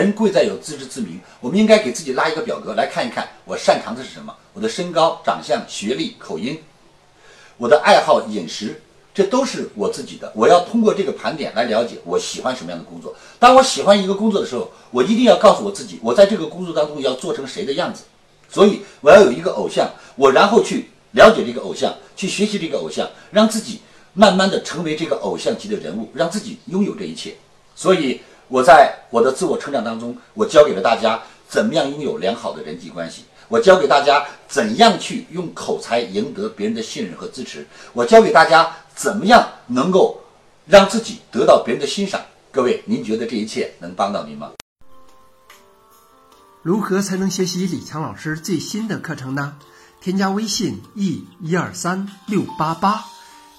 人贵在有自知之明，我们应该给自己拉一个表格来看一看，我擅长的是什么？我的身高、长相、学历、口音，我的爱好、饮食，这都是我自己的。我要通过这个盘点来了解我喜欢什么样的工作。当我喜欢一个工作的时候，我一定要告诉我自己，我在这个工作当中要做成谁的样子。所以我要有一个偶像，我然后去了解这个偶像，去学习这个偶像，让自己慢慢的成为这个偶像级的人物，让自己拥有这一切。所以。我在我的自我成长当中，我教给了大家怎么样拥有良好的人际关系，我教给大家怎样去用口才赢得别人的信任和支持，我教给大家怎么样能够让自己得到别人的欣赏。各位，您觉得这一切能帮到您吗？如何才能学习李强老师最新的课程呢？添加微信 e 一二三六八八。